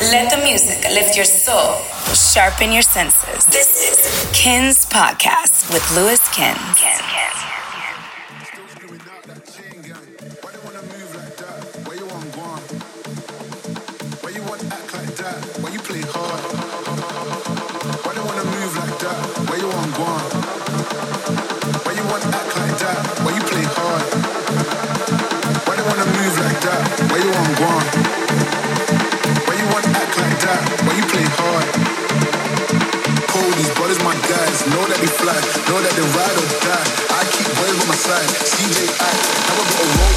Let the music lift your soul, sharpen your senses. This is Ken's Podcast with Lewis. Ken, Why you play hard? Cold, these brothers my guys. Know that they fly, know that they ride or die. I keep boys on my side. CJ act, never a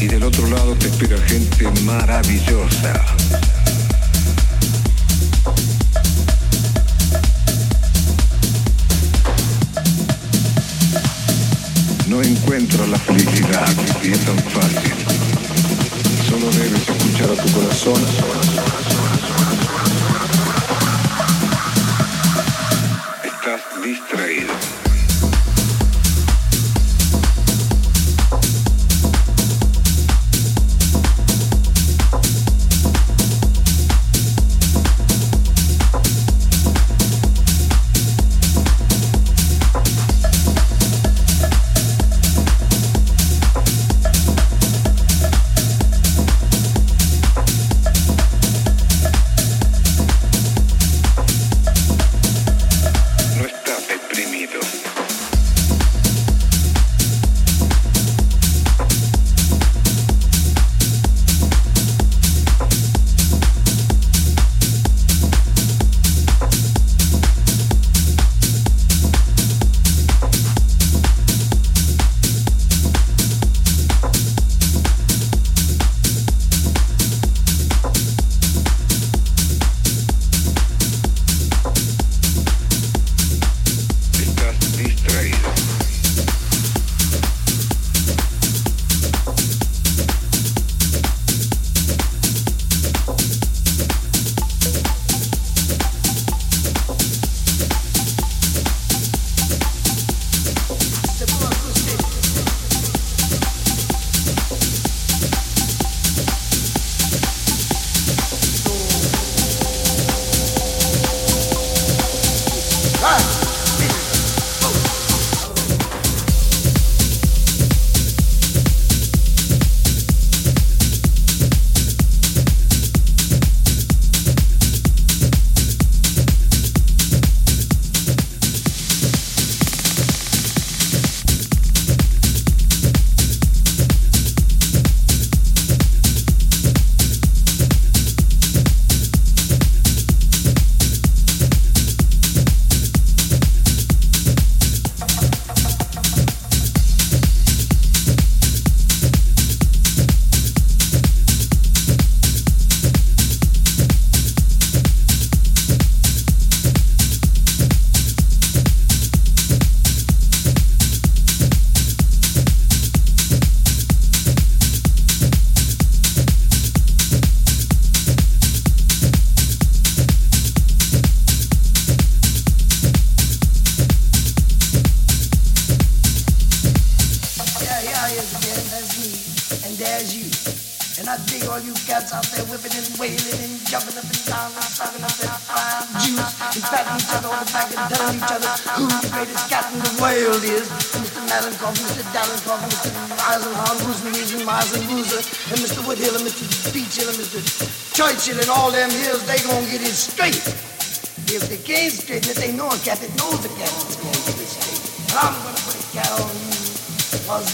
y del otro lado te espera gente maravillosa. No encuentras la felicidad y es tan fácil. Solo debes escuchar a tu corazón. Estás distraído.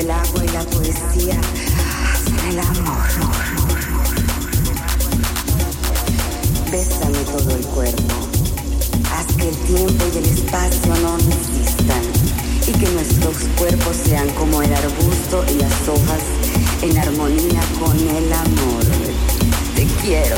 el agua y la poesía hasta el amor. Bésame todo el cuerpo. Haz que el tiempo y el espacio no existan y que nuestros cuerpos sean como el arbusto y las hojas en armonía con el amor. Te quiero.